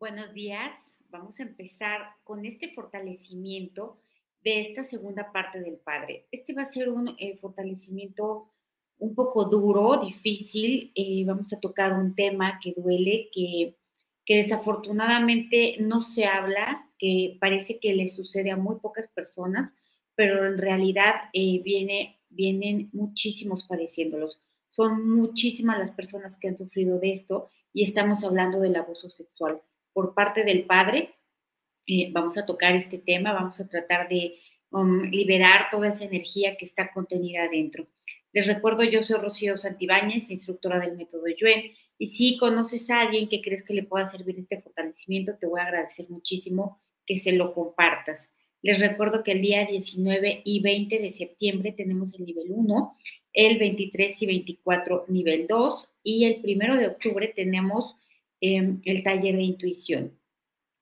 Buenos días. Vamos a empezar con este fortalecimiento de esta segunda parte del Padre. Este va a ser un eh, fortalecimiento un poco duro, difícil. Eh, vamos a tocar un tema que duele, que, que desafortunadamente no se habla, que parece que le sucede a muy pocas personas, pero en realidad eh, viene, vienen muchísimos padeciéndolos. Son muchísimas las personas que han sufrido de esto y estamos hablando del abuso sexual por parte del padre. Eh, vamos a tocar este tema, vamos a tratar de um, liberar toda esa energía que está contenida adentro. Les recuerdo, yo soy Rocío Santibáñez, instructora del método Yuen, y si conoces a alguien que crees que le pueda servir este fortalecimiento, te voy a agradecer muchísimo que se lo compartas. Les recuerdo que el día 19 y 20 de septiembre tenemos el nivel 1, el 23 y 24 nivel 2 y el 1 de octubre tenemos Em, el taller de intuición.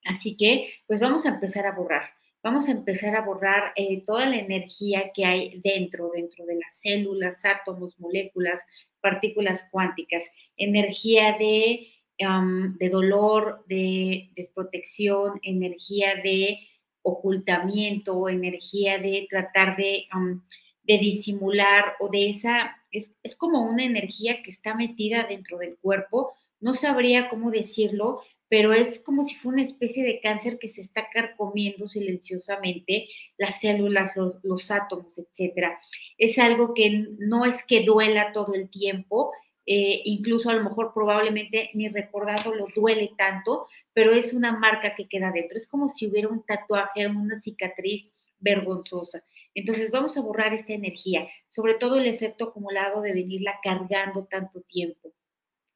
Así que, pues vamos a empezar a borrar. Vamos a empezar a borrar eh, toda la energía que hay dentro, dentro de las células, átomos, moléculas, partículas cuánticas, energía de, de dolor, de desprotección, energía de ocultamiento, energía de tratar de, de disimular o de esa, es, es como una energía que está metida dentro del cuerpo, no sabría cómo decirlo, pero es como si fuera una especie de cáncer que se está carcomiendo silenciosamente las células, los, átomos, etcétera. Es algo que no es que duela todo el tiempo, eh, incluso a lo mejor probablemente ni recordándolo duele tanto, pero es una marca que queda dentro. Es como si hubiera un tatuaje, una cicatriz vergonzosa. Entonces vamos a borrar esta energía, sobre todo el efecto acumulado de venirla cargando tanto tiempo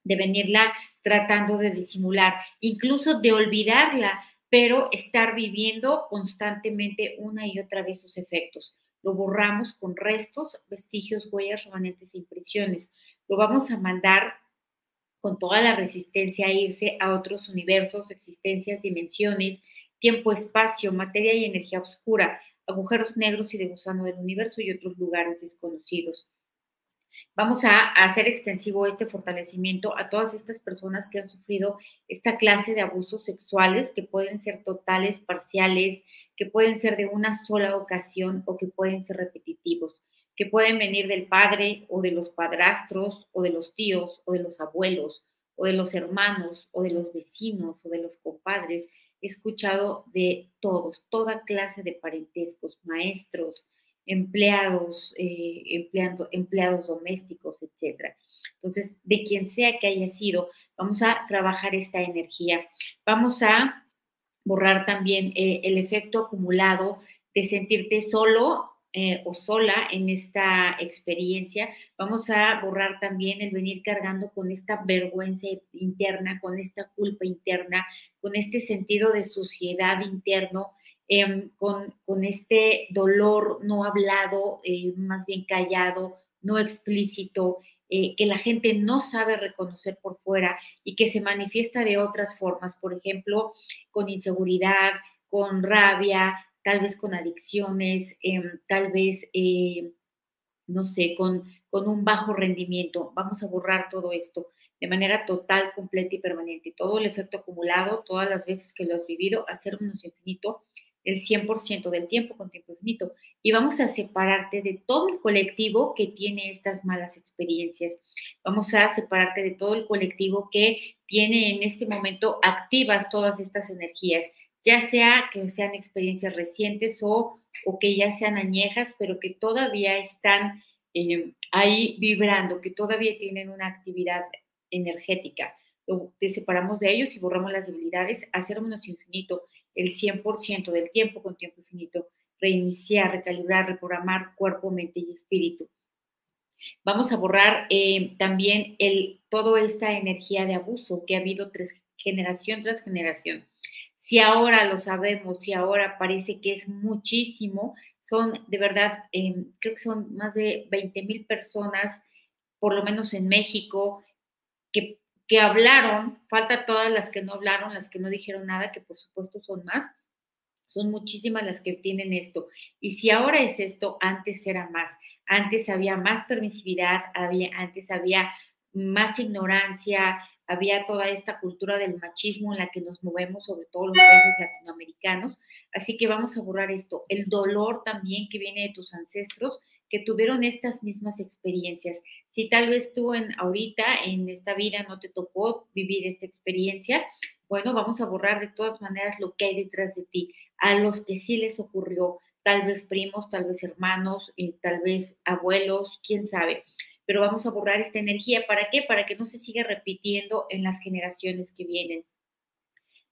de venirla tratando de disimular, incluso de olvidarla, pero estar viviendo constantemente una y otra vez sus efectos. Lo borramos con restos, vestigios, huellas, remanentes e impresiones. Lo vamos a mandar con toda la resistencia a irse a otros universos, existencias, dimensiones, tiempo, espacio, materia y energía oscura, agujeros negros y de gusano del universo y otros lugares desconocidos. Vamos a, hacer extensivo este fortalecimiento a todas estas personas que han sufrido esta clase de abusos sexuales que pueden ser totales, parciales, que pueden ser de una sola ocasión o que pueden ser repetitivos, que pueden venir del padre o de los padrastros o de los tíos o de los abuelos o de los hermanos o de los vecinos o de los compadres. He escuchado de todos, toda clase de parentescos, maestros, empleados, eh, empleando, empleados domésticos, etcétera. Entonces, de quien sea que haya sido, vamos a trabajar esta energía. Vamos a borrar también eh, el efecto acumulado de sentirte solo eh, o sola en esta experiencia. Vamos a borrar también el venir cargando con esta vergüenza interna, con esta culpa interna, con este sentido de suciedad interno Em, con, este dolor no hablado, eh, más bien callado, no explícito, eh, que la gente no sabe reconocer por fuera y que se manifiesta de otras formas, por ejemplo, con inseguridad, con rabia, tal vez con adicciones, em, tal vez, eh, no sé, con, con un bajo rendimiento. Vamos a borrar todo esto de manera total, completa y permanente. Todo el efecto acumulado, todas las veces que lo has vivido, hacer menos infinito el 100% del tiempo con tiempo infinito. Y vamos a separarte de todo el colectivo que tiene estas malas experiencias. Vamos a separarte de todo el colectivo que tiene en este momento activas todas estas energías, ya sea que sean experiencias recientes o, o que ya sean añejas, pero que todavía están eh, ahí vibrando, que todavía tienen una actividad energética. Te separamos de ellos y borramos las debilidades, hacer menos infinito el 100% del tiempo con tiempo infinito, reiniciar, recalibrar, reprogramar cuerpo, mente y espíritu. Vamos a borrar eh, también el, toda esta energía de abuso que ha habido generación tras generación. Si ahora lo sabemos, si ahora parece que es muchísimo, son de verdad, eh, creo que son más de 20 mil personas, por lo menos en México, que que hablaron, falta todas las que no hablaron, las que no dijeron nada, que por supuesto son más, son muchísimas las que tienen esto. Y si ahora es esto, antes era más. Antes había más permisividad, había, antes había más ignorancia, había toda esta cultura del machismo en la que nos movemos, sobre todo los países latinoamericanos. Así que vamos a borrar esto, el dolor también que viene de tus ancestros que tuvieron estas mismas experiencias. Si tal vez tú en ahorita en esta vida no te tocó vivir esta experiencia, bueno, vamos a borrar de todas maneras lo que hay detrás de ti. A los que sí les ocurrió, tal vez primos, tal vez hermanos, eh, tal vez abuelos, quién sabe. Pero vamos a borrar esta energía. ¿Para qué? Para que no se siga repitiendo en las generaciones que vienen.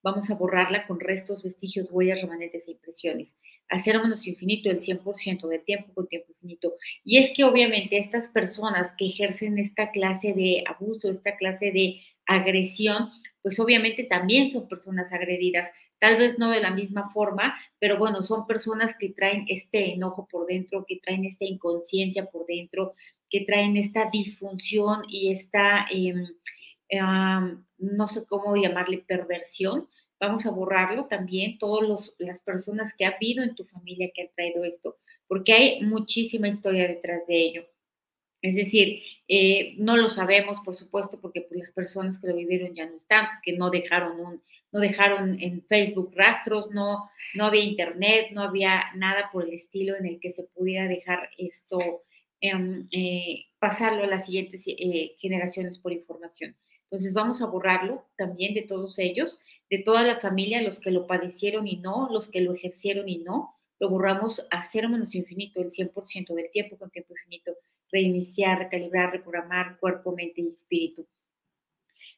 Vamos a borrarla con restos, vestigios, huellas, remanentes e impresiones. Hacer menos infinito el 100% del tiempo con tiempo infinito. Y es que obviamente estas personas que ejercen esta clase de abuso, esta clase de agresión, pues obviamente también son personas agredidas, tal vez no de la misma forma, pero bueno, son personas que traen este enojo por dentro, que traen esta inconsciencia por dentro, que traen esta disfunción y esta, em, no sé cómo llamarle, perversión. Vamos a borrarlo también, todas las personas que ha habido en tu familia que han traído esto, porque hay muchísima historia detrás de ello. Es decir, eh, no lo sabemos, por supuesto, porque pues, las personas que lo vivieron ya no están, que no dejaron un, no dejaron en Facebook rastros, no, no había internet, no había nada por el estilo en el que se pudiera dejar esto, em, eh, pasarlo a las siguientes eh, generaciones por información. Entonces vamos a borrarlo también de todos ellos, de toda la familia, los que lo padecieron y no, los que lo ejercieron y no, lo borramos a cero menos infinito, el 100% del tiempo con tiempo infinito reiniciar, recalibrar, reprogramar cuerpo, mente y espíritu.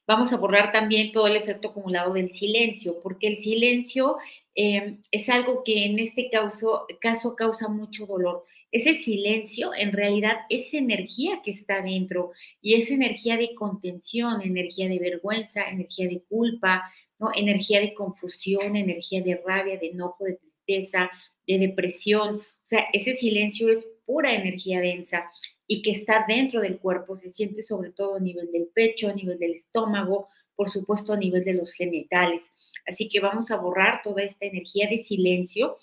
Vamos a borrar también todo el efecto acumulado del silencio, porque el silencio em, es algo que en este caso causa mucho dolor. Ese silencio en realidad es energía que está dentro y es energía de contención, energía de vergüenza, energía de culpa, ¿no? energía de confusión, energía de rabia, de enojo, de tristeza, de depresión. O sea, ese silencio es pura energía densa y que está dentro del cuerpo, se siente sobre todo a nivel del pecho, a nivel del estómago, por supuesto a nivel de los genitales. Así que vamos a borrar toda esta energía de silencio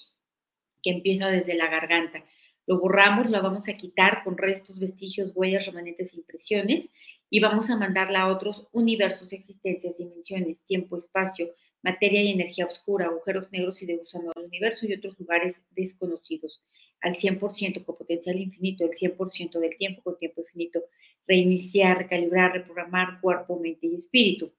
que empieza desde la garganta. Lo borramos, la vamos a quitar con restos, vestigios, huellas, remanentes e impresiones y vamos a mandarla a otros universos, existencias, dimensiones, tiempo, espacio, materia y energía oscura, agujeros negros y de gusano del universo y otros lugares desconocidos al 100% con potencial infinito, el 100% del tiempo con tiempo infinito, reiniciar, recalibrar, reprogramar cuerpo, mente y espíritu.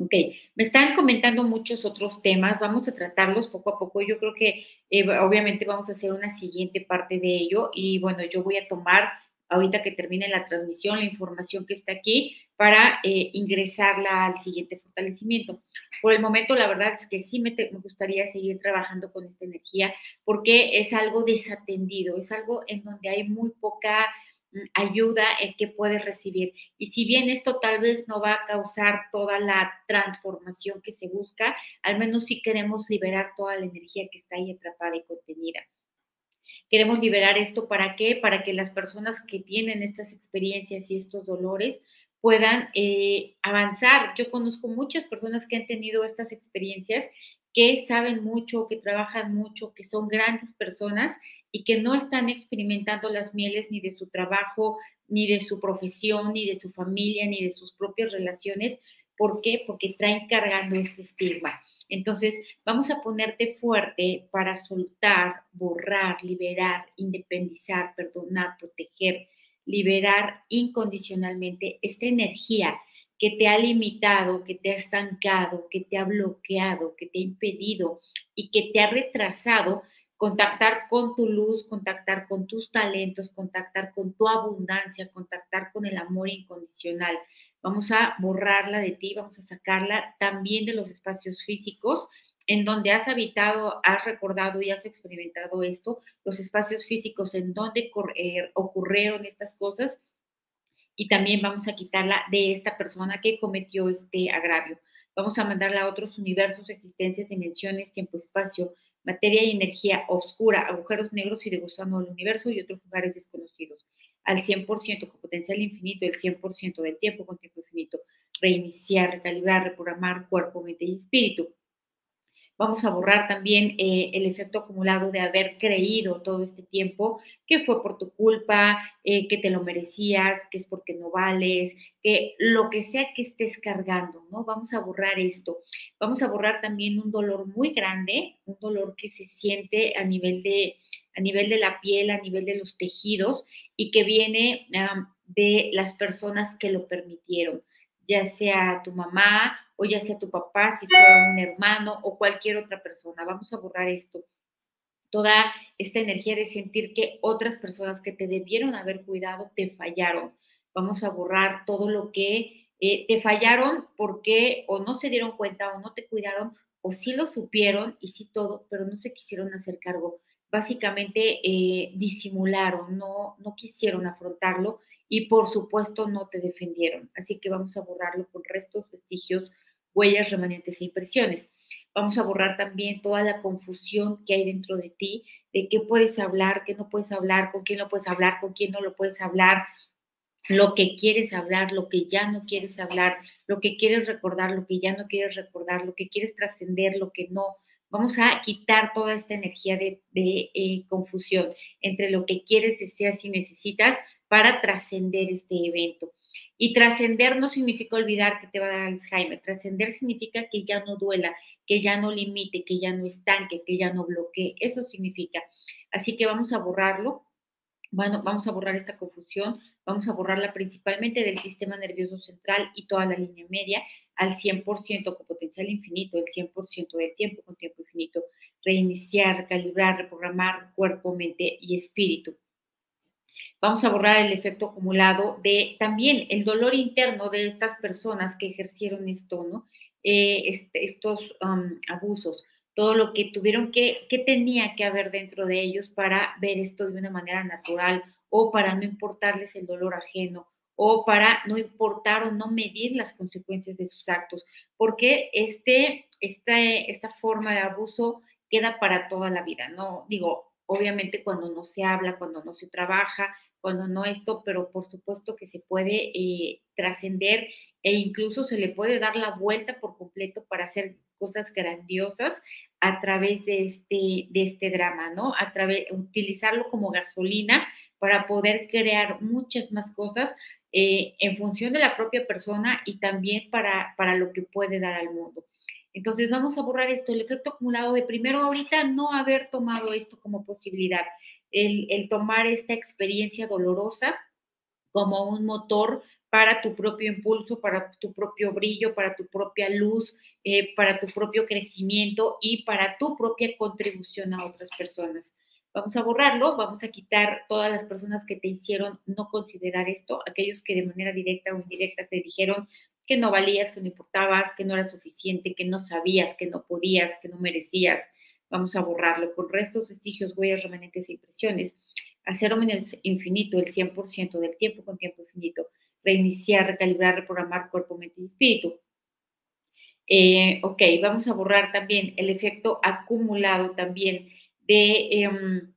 Ok, me están comentando muchos otros temas, vamos a tratarlos poco a poco. Yo creo que eh, obviamente vamos a hacer una siguiente parte de ello y bueno, yo voy a tomar ahorita que termine la transmisión, la información que está aquí para eh, ingresarla al siguiente fortalecimiento. Por el momento, la verdad es que sí me, me, gustaría seguir trabajando con esta energía porque es algo desatendido, es algo en donde hay muy poca ayuda el que puedes recibir. Y si bien esto tal vez no va a causar toda la transformación que se busca, al menos sí queremos liberar toda la energía que está ahí atrapada y contenida. Queremos liberar esto para qué? Para que las personas que tienen estas experiencias y estos dolores puedan eh, avanzar. Yo conozco muchas personas que han tenido estas experiencias que saben mucho, que trabajan mucho, que son grandes personas y que no están experimentando las mieles ni de su trabajo, ni de su profesión, ni de su familia, ni de sus propias relaciones, ¿Por qué? Porque traen cargando este estigma. Entonces, vamos a ponerte fuerte para soltar, borrar, liberar, independizar, perdonar, proteger, liberar incondicionalmente esta energía que te ha limitado, que te ha estancado, que te ha bloqueado, que te ha impedido y que te ha retrasado contactar con tu luz, contactar con tus talentos, contactar con tu abundancia, contactar con el amor incondicional. Vamos a borrarla de ti, vamos a sacarla también de los espacios físicos en donde has habitado, has recordado y has experimentado esto, los espacios físicos en donde eh, ocurrieron estas cosas y también vamos a quitarla de esta persona que cometió este agravio. Vamos a mandarla a otros universos, existencias, dimensiones, tiempo, espacio, materia y energía oscura, agujeros negros y de gusano del universo y otros lugares desconocidos al 100% con potencial infinito, el 100% del tiempo con tiempo infinito, reiniciar, recalibrar, reprogramar cuerpo, mente y espíritu. Vamos a borrar también eh, el efecto acumulado de haber creído todo este tiempo que fue por tu culpa, eh, que te lo merecías, que es porque no vales, que lo que sea que estés cargando, ¿no? Vamos a borrar esto. Vamos a borrar también un dolor muy grande, un dolor que se siente a nivel de, a nivel de la piel, a nivel de los tejidos y que viene de las personas que lo permitieron, ya sea tu mamá o ya sea tu papá, si fue un hermano o cualquier otra persona. Vamos a borrar esto. Toda esta energía de sentir que otras personas que te debieron haber cuidado te fallaron. Vamos a borrar todo lo que eh, te fallaron porque o no se dieron cuenta o no te cuidaron o sí lo supieron y sí todo, pero no se quisieron hacer cargo. Básicamente eh, disimularon, no, no quisieron afrontarlo y por supuesto no te defendieron. Así que vamos a borrarlo con restos, vestigios, huellas remanentes e impresiones. Vamos a borrar también toda la confusión que hay dentro de ti, de qué puedes hablar, qué no puedes hablar, con quién no puedes hablar, con quién no lo puedes hablar, lo que quieres hablar, lo que ya no quieres hablar, lo que quieres recordar, lo que ya no quieres recordar, lo que quieres trascender, lo que no. Vamos a quitar toda esta energía de, eh, confusión entre lo que quieres, deseas y necesitas para trascender este evento. Y trascender no significa olvidar que te va a dar Alzheimer. Trascender significa que ya no duela, que ya no limite, que ya no estanque, que ya no bloquee. Eso significa. Así que vamos a borrarlo. Bueno, vamos a borrar esta confusión. Vamos a borrarla principalmente del sistema nervioso central y toda la línea media al 100% con potencial infinito, el 100% del tiempo con tiempo infinito. Reiniciar, calibrar, reprogramar cuerpo, mente y espíritu. Vamos a borrar el efecto acumulado de también el dolor interno de estas personas que ejercieron esto, ¿no? Eh, estos abusos, todo lo que tuvieron que, que tenía que haber dentro de ellos para ver esto de una manera natural o para no importarles el dolor ajeno o para no importar o no medir las consecuencias de sus actos, porque este, esta, esta forma de abuso queda para toda la vida, ¿no? Digo, obviamente cuando no se habla, cuando no se trabaja, cuando no esto, pero por supuesto que se puede eh, trascender e incluso se le puede dar la vuelta por completo para hacer cosas grandiosas a través de este, de este drama, ¿no? A través, utilizarlo como gasolina para poder crear muchas más cosas eh, en función de la propia persona y también para, para lo que puede dar al mundo. Entonces vamos a borrar esto, el efecto acumulado de primero ahorita no haber tomado esto como posibilidad, el, tomar esta experiencia dolorosa como un motor para tu propio impulso, para tu propio brillo, para tu propia luz, eh, para tu propio crecimiento y para tu propia contribución a otras personas. Vamos a borrarlo, vamos a quitar todas las personas que te hicieron no considerar esto, aquellos que de manera directa o indirecta te dijeron que no valías, que no importabas, que no era suficiente, que no sabías, que no podías, que no merecías. Vamos a borrarlo con restos, vestigios, huellas, remanentes e impresiones. Hacer menos infinito, el 100% del tiempo con tiempo infinito. Reiniciar, recalibrar, reprogramar cuerpo, mente y espíritu. Eh, ok, vamos a borrar también el efecto acumulado también de em,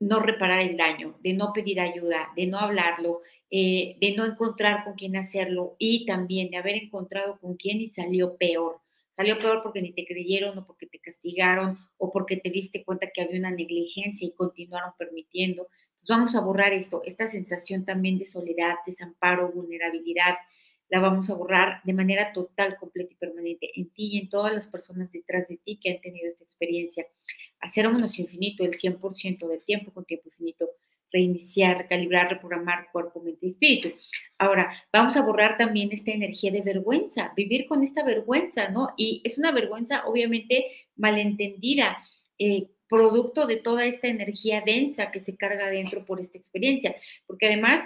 no reparar el daño, de no pedir ayuda, de no hablarlo, eh, de no encontrar con quién hacerlo y también de haber encontrado con quién y salió peor. Salió peor porque ni te creyeron o porque te castigaron o porque te diste cuenta que había una negligencia y continuaron permitiendo. Entonces vamos a borrar esto, esta sensación también de soledad, desamparo, vulnerabilidad, la vamos a borrar de manera total, completa y permanente en ti y en todas las personas detrás de ti que han tenido esta experiencia. Hacer menos infinito el 100% del tiempo con tiempo infinito reiniciar, recalibrar, reprogramar cuerpo, mente y espíritu. Ahora, vamos a borrar también esta energía de vergüenza, vivir con esta vergüenza, ¿no? Y es una vergüenza obviamente malentendida, eh, producto de toda esta energía densa que se carga dentro por esta experiencia, porque además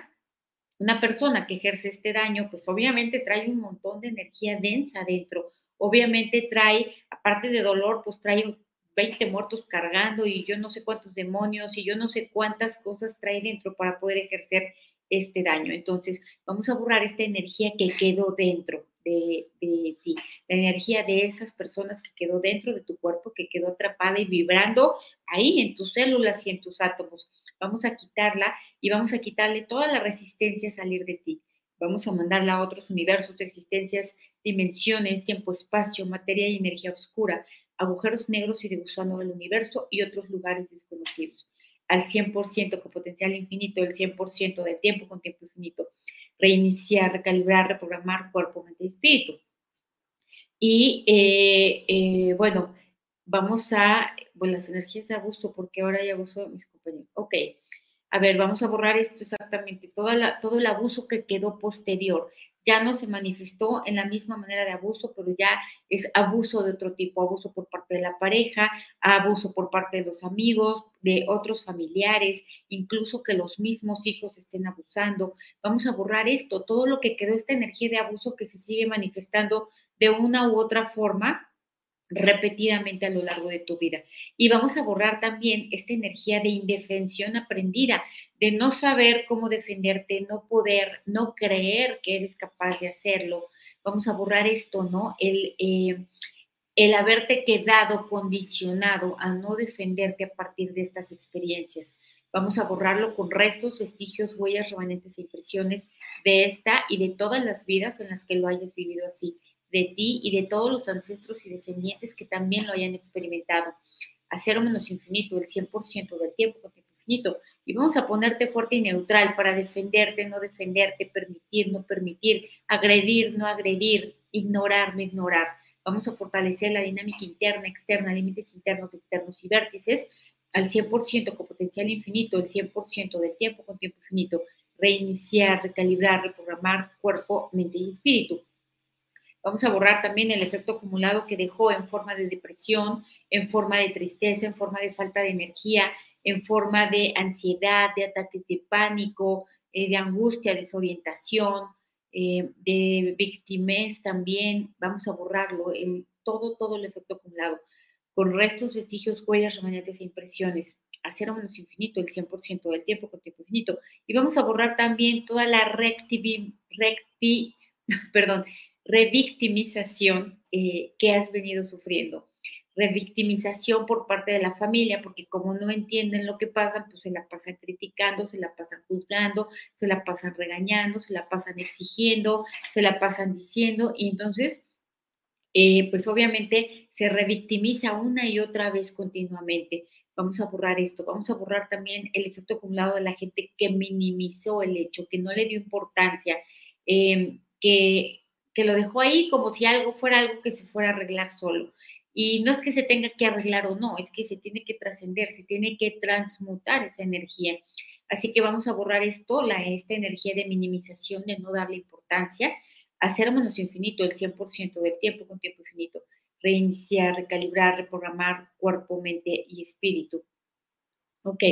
una persona que ejerce este daño, pues obviamente trae un montón de energía densa dentro, obviamente trae, aparte de dolor, pues trae 20 muertos cargando y yo no sé cuántos demonios y yo no sé cuántas cosas trae dentro para poder ejercer este daño. Entonces, vamos a borrar esta energía que quedó dentro de, ti, la energía de esas personas que quedó dentro de tu cuerpo, que quedó atrapada y vibrando ahí en tus células y en tus átomos. Vamos a quitarla y vamos a quitarle toda la resistencia a salir de ti. Vamos a mandarla a otros universos, existencias, dimensiones, tiempo, espacio, materia y energía oscura agujeros negros y de gusano del universo y otros lugares desconocidos. Al 100% con potencial infinito, el 100% del tiempo con tiempo infinito. Reiniciar, recalibrar, reprogramar cuerpo, mente y espíritu. Y eh, eh, bueno, vamos a, bueno, las energías de abuso, porque ahora hay abuso de mis compañeros. Ok, a ver, vamos a borrar esto exactamente, todo el abuso que quedó posterior. Ya no se manifestó en la misma manera de abuso, pero ya es abuso de otro tipo, abuso por parte de la pareja, abuso por parte de los amigos, de otros familiares, incluso que los mismos hijos estén abusando. Vamos a borrar esto, todo lo que quedó, esta energía de abuso que se sigue manifestando de una u otra forma repetidamente a lo largo de tu vida. Y vamos a borrar también esta energía de indefensión aprendida, de no saber cómo defenderte, no poder, no creer que eres capaz de hacerlo. Vamos a borrar esto, ¿no? El, eh, el haberte quedado condicionado a no defenderte a partir de estas experiencias. Vamos a borrarlo con restos, vestigios, huellas, remanentes e impresiones de esta y de todas las vidas en las que lo hayas vivido así de ti y de todos los ancestros y descendientes que también lo hayan experimentado. Hacer cero menos infinito, el 100% del tiempo con tiempo infinito. Y vamos a ponerte fuerte y neutral para defenderte, no defenderte, permitir, no permitir, agredir, no agredir, ignorar, no ignorar. Vamos a fortalecer la dinámica interna, externa, límites internos, externos y vértices al 100% con potencial infinito, el 100% del tiempo con tiempo infinito. Reiniciar, recalibrar, reprogramar cuerpo, mente y espíritu Vamos a borrar también el efecto acumulado que dejó en forma de depresión, en forma de tristeza, en forma de falta de energía, en forma de ansiedad, de ataques de pánico, eh, de angustia, desorientación, eh, de victimez también. Vamos a borrarlo, todo, todo el efecto acumulado, con restos, vestigios, huellas, remanentes e impresiones. Hacer menos infinito, el 100% del tiempo con tiempo infinito. Y vamos a borrar también toda la recti, recti perdón, revictimización eh, que has venido sufriendo. Revictimización por parte de la familia, porque como no entienden lo que pasa, pues se la pasan criticando, se la pasan juzgando, se la pasan regañando, se la pasan exigiendo, se la pasan diciendo, y entonces, eh, pues obviamente se revictimiza una y otra vez continuamente. Vamos a borrar esto, vamos a borrar también el efecto acumulado de la gente que minimizó el hecho, que no le dio importancia, eh, que, que lo dejó ahí como si algo fuera algo que se fuera a arreglar solo. Y no es que se tenga que arreglar o no, es que se tiene que trascender, se tiene que transmutar esa energía. Así que vamos a borrar esto, la, esta energía de minimización, de no darle importancia, hacer menos infinito el 100% del tiempo con tiempo infinito, reiniciar, recalibrar, reprogramar cuerpo, mente y espíritu. Ok,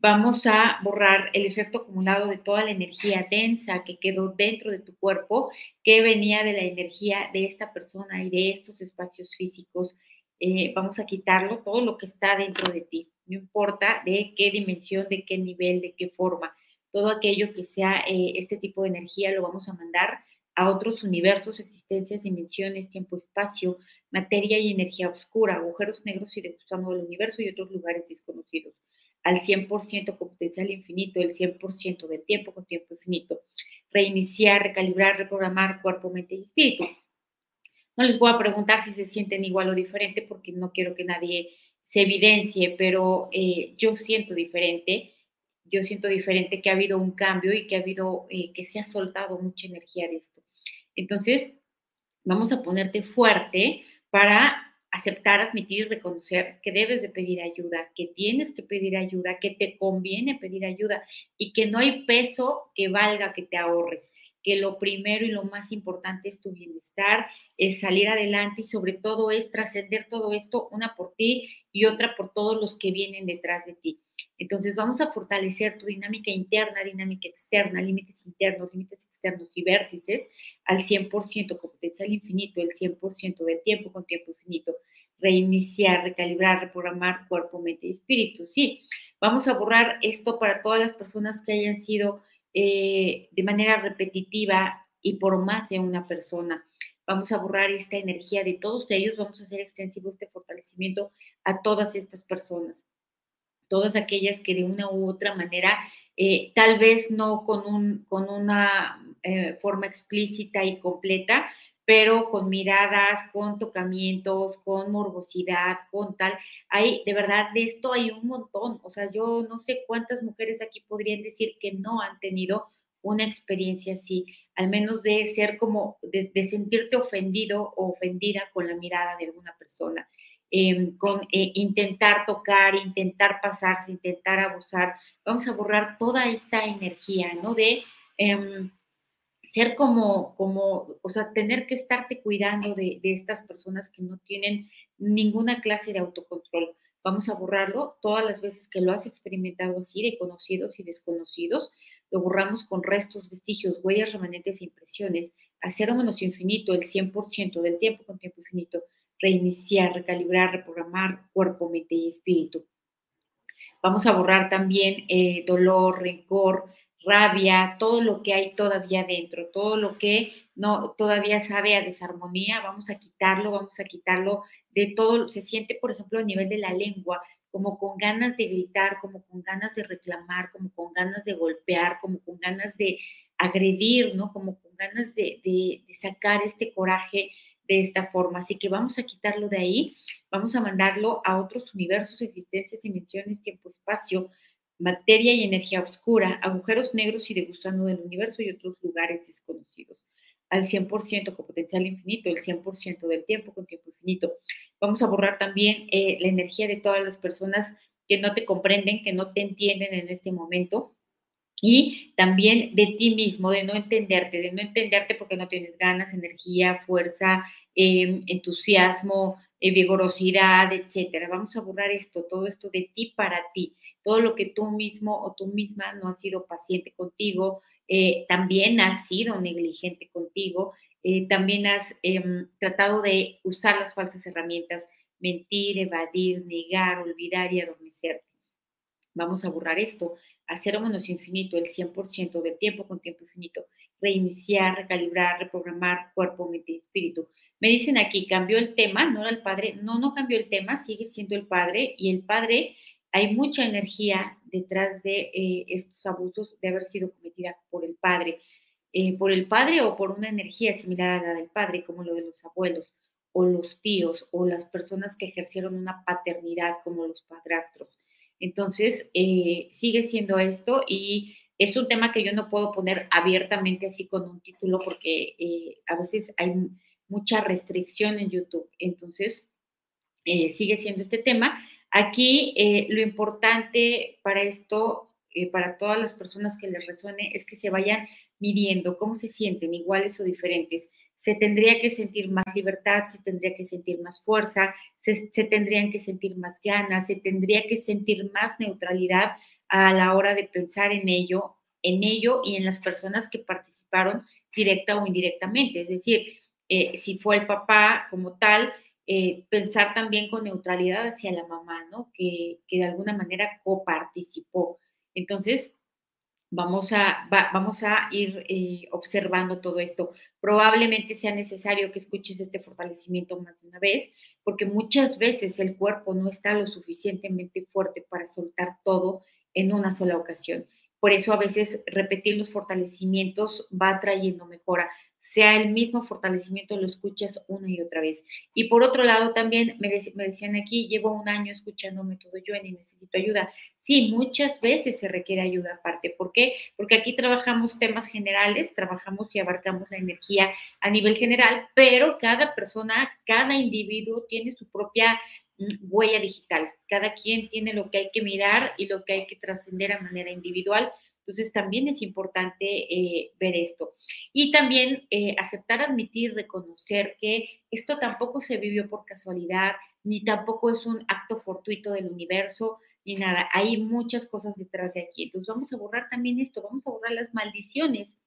vamos a borrar el efecto acumulado de toda la energía densa que quedó dentro de tu cuerpo, que venía de la energía de esta persona y de estos espacios físicos. Eh, vamos a quitarlo, todo lo que está dentro de ti, no importa de qué dimensión, de qué nivel, de qué forma, todo aquello que sea eh, este tipo de energía lo vamos a mandar a otros universos, existencias, dimensiones, tiempo, espacio, materia y energía oscura, agujeros negros y de gusano del universo y otros lugares desconocidos al 100% con potencial infinito, el 100% del tiempo con tiempo infinito. Reiniciar, recalibrar, reprogramar cuerpo, mente y espíritu. No les voy a preguntar si se sienten igual o diferente porque no quiero que nadie se evidencie, pero eh, yo siento diferente. Yo siento diferente que ha habido un cambio y que ha habido, eh, que se ha soltado mucha energía de esto. Entonces, vamos a ponerte fuerte para aceptar, admitir reconocer que debes de pedir ayuda, que tienes que pedir ayuda, que te conviene pedir ayuda y que no hay peso que valga que te ahorres, que lo primero y lo más importante es tu bienestar, es salir adelante y sobre todo es trascender todo esto, una por ti y otra por todos los que vienen detrás de ti. Entonces vamos a fortalecer tu dinámica interna, dinámica externa, límites internos, límites externos y vértices al 100% con potencial infinito, el 100% del tiempo con tiempo infinito. Reiniciar, recalibrar, reprogramar cuerpo, mente y espíritu. Sí, vamos a borrar esto para todas las personas que hayan sido eh, de manera repetitiva y por más de una persona. Vamos a borrar esta energía de todos ellos, vamos a hacer extensivo este fortalecimiento a todas estas personas todas aquellas que de una u otra manera, eh, tal vez no con, un, con una eh, forma explícita y completa, pero con miradas, con tocamientos, con morbosidad, con tal. Hay, de verdad, de esto hay un montón. O sea, yo no sé cuántas mujeres aquí podrían decir que no han tenido una experiencia así, al menos de ser como, de, sentirte ofendido o ofendida con la mirada de alguna persona. Em, con eh, intentar tocar, intentar pasarse, intentar abusar. Vamos a borrar toda esta energía, ¿no? De em, ser como, como, o sea, tener que estarte cuidando de, estas personas que no tienen ninguna clase de autocontrol. Vamos a borrarlo todas las veces que lo has experimentado así, de conocidos y desconocidos. Lo borramos con restos, vestigios, huellas, remanentes e impresiones. Hacer o menos infinito, el 100% del tiempo con tiempo infinito. Reiniciar, recalibrar, reprogramar cuerpo, mente y espíritu. Vamos a borrar también eh, dolor, rencor, rabia, todo lo que hay todavía dentro, todo lo que no todavía sabe a desarmonía, vamos a quitarlo, vamos a quitarlo de todo, se siente, por ejemplo, a nivel de la lengua, como con ganas de gritar, como con ganas de reclamar, como con ganas de golpear, como con ganas de agredir, ¿no? Como con ganas de, de sacar este coraje de esta forma. Así que vamos a quitarlo de ahí, vamos a mandarlo a otros universos, existencias, dimensiones, tiempo, espacio, materia y energía oscura, agujeros negros y de gusano del universo y otros lugares desconocidos. Al 100% con potencial infinito, el 100% del tiempo con tiempo infinito. Vamos a borrar también eh, la energía de todas las personas que no te comprenden, que no te entienden en este momento. Y también de ti mismo, de no entenderte, de no entenderte porque no tienes ganas, energía, fuerza, em, entusiasmo, vigorosidad, etcétera. Vamos a borrar esto, todo esto de ti para ti todo lo que tú mismo o tú misma no has sido paciente contigo, eh, también has sido negligente contigo, eh, también has em, tratado de usar las falsas herramientas, mentir, evadir, negar, olvidar y adormecerte. Vamos a borrar esto, hacer o menos infinito, el 100% del tiempo con tiempo infinito, reiniciar, recalibrar, reprogramar cuerpo, mente y espíritu. Me dicen aquí, cambió el tema, no era el padre, no, no cambió el tema, sigue siendo el padre y el padre hay mucha energía detrás de eh, estos abusos de haber sido cometida por el padre, eh, por el padre o por una energía similar a la del padre, como lo de los abuelos o los tíos o las personas que ejercieron una paternidad como los padrastros. Entonces, eh, sigue siendo esto y es un tema que yo no puedo poner abiertamente así con un título porque a veces hay mucha restricción en YouTube. Entonces, sigue siendo este tema Aquí eh, lo importante para esto, eh, para todas las personas que les resuene, es que se vayan midiendo cómo se sienten, iguales o diferentes. Se tendría que sentir más libertad, se tendría que sentir más fuerza, se, tendrían que sentir más ganas, se tendría que sentir más neutralidad a la hora de pensar en ello, en ello y en las personas que participaron directa o indirectamente. Es decir, eh, si fue el papá como tal, eh, pensar también con neutralidad hacia la mamá, ¿no? Que, de alguna manera coparticipó. Entonces, vamos a, vamos a ir eh, observando todo esto. Probablemente sea necesario que escuches este fortalecimiento más de una vez, porque muchas veces el cuerpo no está lo suficientemente fuerte para soltar todo en una sola ocasión. Por eso a veces repetir los fortalecimientos va trayendo mejora sea el mismo fortalecimiento, lo escuchas una y otra vez. Y por otro lado, también me, decían aquí, llevo un año escuchándome todo yo y necesito ayuda. Sí, muchas veces se requiere ayuda aparte. ¿Por qué? Porque aquí trabajamos temas generales, trabajamos y abarcamos la energía a nivel general, pero cada persona, cada individuo tiene su propia mm, huella digital. Cada quien tiene lo que hay que mirar y lo que hay que trascender a manera individual entonces también es importante eh, ver esto. Y también eh, aceptar, admitir, reconocer que esto tampoco se vivió por casualidad, ni tampoco es un acto fortuito del universo, ni nada. Hay muchas cosas detrás de aquí. Entonces vamos a borrar también esto, vamos a borrar las maldiciones,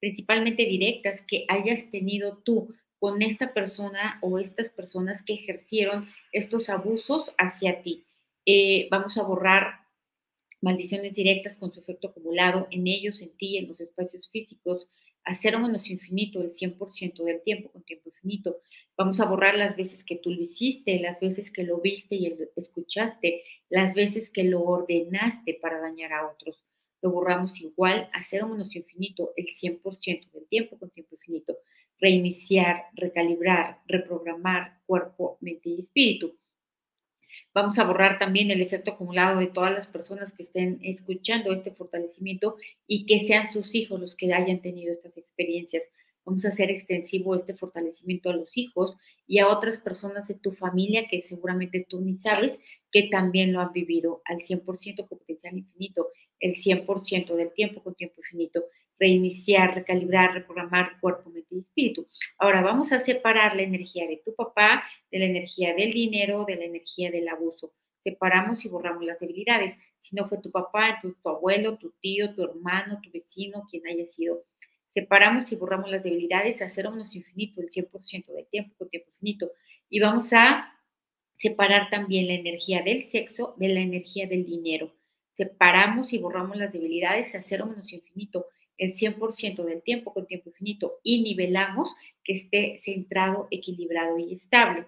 principalmente directas, que hayas tenido tú con esta persona o estas personas que ejercieron estos abusos hacia ti. Eh, vamos a borrar maldiciones directas con su efecto acumulado en ellos, en ti, en los espacios físicos, a cero menos infinito el 100% del tiempo con tiempo infinito. Vamos a borrar las veces que tú lo hiciste, las veces que lo viste y escuchaste, las veces que lo ordenaste para dañar a otros. Lo borramos igual a cero menos infinito el 100% del tiempo con tiempo infinito. reiniciar, recalibrar, reprogramar cuerpo, mente y espíritu. Vamos a borrar también el efecto acumulado de todas las personas que estén escuchando este fortalecimiento y que sean sus hijos los que hayan tenido estas experiencias. Vamos a hacer extensivo este fortalecimiento a los hijos y a otras personas de tu familia que seguramente tú ni sabes que también lo han vivido al 100% con potencial infinito, el 100% del tiempo con tiempo infinito reiniciar, recalibrar, reprogramar cuerpo, mente y espíritu. Ahora vamos a separar la energía de tu papá, de la energía del dinero, de la energía del abuso. Separamos y borramos las debilidades. Si no fue tu papá, entonces tu abuelo, tu tío, tu hermano, tu vecino, quien haya sido. Separamos y borramos las debilidades a cero menos infinito, el 100% del tiempo con tiempo infinito. Y vamos a separar también la energía del sexo de la energía del dinero. Separamos y borramos las debilidades a cero menos infinito el 100% del tiempo con tiempo infinito y nivelamos que esté centrado, equilibrado y estable.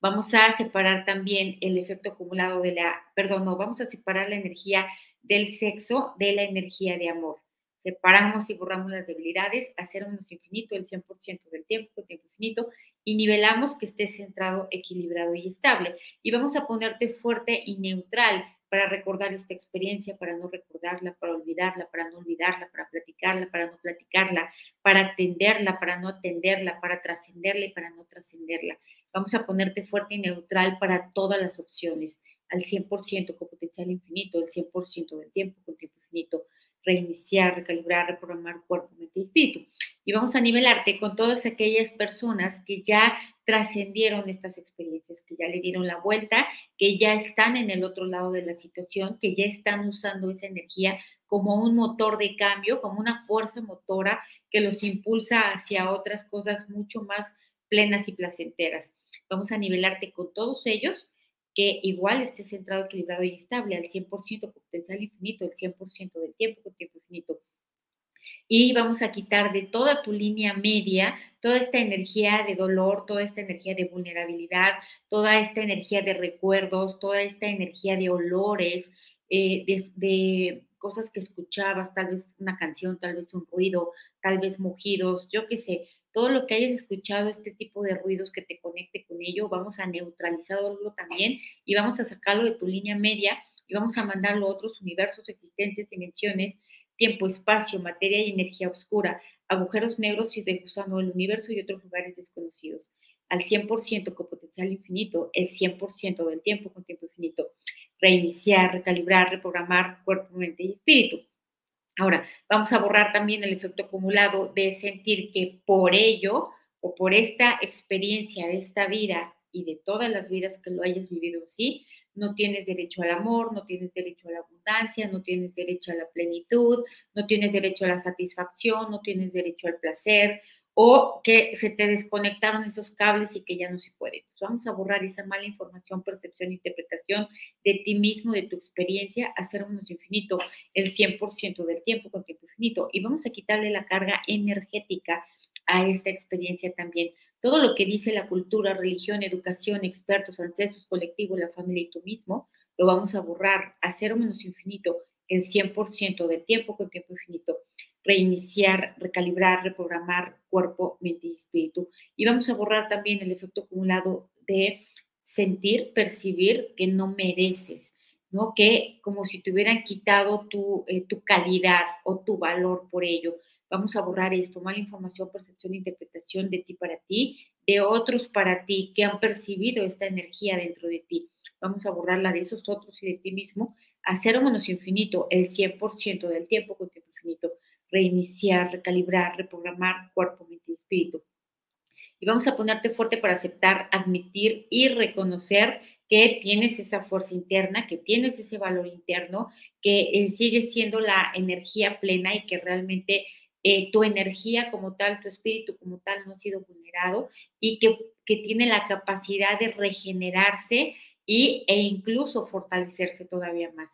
vamos a separar también el efecto acumulado de la, perdón, no, vamos a separar la energía del sexo de la energía de amor. Separamos y borramos las debilidades, hacer menos infinito el 100% del tiempo, con tiempo infinito, y nivelamos que esté centrado, equilibrado y estable. Y vamos a ponerte fuerte y neutral para recordar esta experiencia, para no recordarla, para olvidarla, para no olvidarla, para platicarla, para no platicarla, para atenderla, para no atenderla, para trascenderla y para no trascenderla. Vamos a ponerte fuerte y neutral para todas las opciones, al 100% con potencial infinito, el 100% del tiempo con tiempo infinito reiniciar, recalibrar, reprogramar cuerpo, mente y espíritu. Y vamos a nivelarte con todas aquellas personas que ya trascendieron estas experiencias, que ya le dieron la vuelta, que ya están en el otro lado de la situación, que ya están usando esa energía como un motor de cambio, como una fuerza motora que los impulsa hacia otras cosas mucho más plenas y placenteras. Vamos a nivelarte con todos ellos que igual esté centrado, equilibrado y estable al 100% con potencial infinito, el 100% del tiempo con tiempo infinito. Y vamos a quitar de toda tu línea media toda esta energía de dolor, toda esta energía de vulnerabilidad, toda esta energía de recuerdos, toda esta energía de olores, eh, de, cosas que escuchabas, tal vez una canción, tal vez un ruido, tal vez mugidos, yo qué sé, todo lo que hayas escuchado, este tipo de ruidos que te conecte con ello, vamos a neutralizarlo también y vamos a sacarlo de tu línea media y vamos a mandarlo a otros universos, existencias, dimensiones, tiempo, espacio, materia y energía oscura, agujeros negros y degustando el universo y otros lugares desconocidos. Al 100% con potencial infinito, el 100% del tiempo con tiempo infinito. Reiniciar, recalibrar, reprogramar cuerpo, mente y espíritu. Ahora, vamos a borrar también el efecto acumulado de sentir que por ello o por esta experiencia de esta vida y de todas las vidas que lo hayas vivido así, no tienes derecho al amor, no tienes derecho a la abundancia, no tienes derecho a la plenitud, no tienes derecho a la satisfacción, no tienes derecho al placer, o que se te desconectaron esos cables y que ya no se puede. Vamos a borrar esa mala información, percepción, interpretación de ti mismo, de tu experiencia, hacer menos infinito el 100% del tiempo con tiempo infinito y vamos a quitarle la carga energética a esta experiencia también. Todo lo que dice la cultura, religión, educación, expertos, ancestros, colectivo, la familia y tú mismo, lo vamos a borrar, hacer menos infinito el 100% del tiempo con tiempo infinito reiniciar, recalibrar, reprogramar cuerpo, mente y espíritu. Y vamos a borrar también el efecto acumulado de sentir, percibir que no mereces, ¿no? Que como si te hubieran quitado tu, eh, tu calidad o tu valor por ello. Vamos a borrar esto, mala información, percepción, interpretación de ti para ti, de otros para ti que han percibido esta energía dentro de ti. Vamos a borrarla de esos otros y de ti mismo a cero menos infinito, el 100% del tiempo con tiempo infinito reiniciar, recalibrar, reprogramar cuerpo, mente y espíritu. Y vamos a ponerte fuerte para aceptar, admitir y reconocer que tienes esa fuerza interna, que tienes ese valor interno, que eh, sigue siendo la energía plena y que realmente eh, tu energía como tal, tu espíritu como tal no ha sido vulnerado y que, que tiene la capacidad de regenerarse y, e incluso fortalecerse todavía más.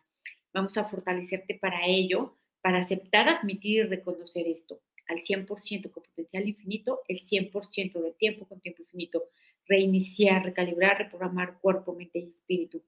Vamos a fortalecerte para ello, para aceptar, admitir y reconocer esto al 100% con potencial infinito, el 100% del tiempo con tiempo infinito, reiniciar, recalibrar, reprogramar cuerpo, mente y espíritu.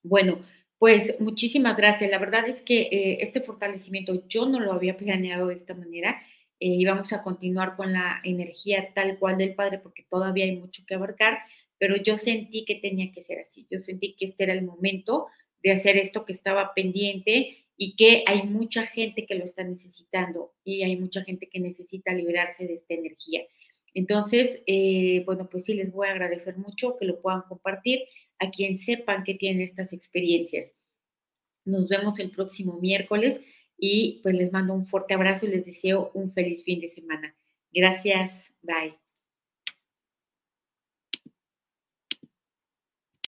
Bueno, pues muchísimas gracias. La verdad es que eh, este fortalecimiento yo no lo había planeado de esta manera. eh, y a continuar con la energía tal cual del Padre porque todavía hay mucho que abarcar, pero yo sentí que tenía que ser así, yo sentí que este era el momento de hacer esto que estaba pendiente y que hay mucha gente que lo está necesitando y hay mucha gente que necesita liberarse de esta energía. Entonces, eh, bueno, pues sí les voy a agradecer mucho que lo puedan compartir a quien sepan que tienen estas experiencias. Nos vemos el próximo miércoles y pues les mando un fuerte abrazo y les deseo un feliz fin de semana. Gracias, bye.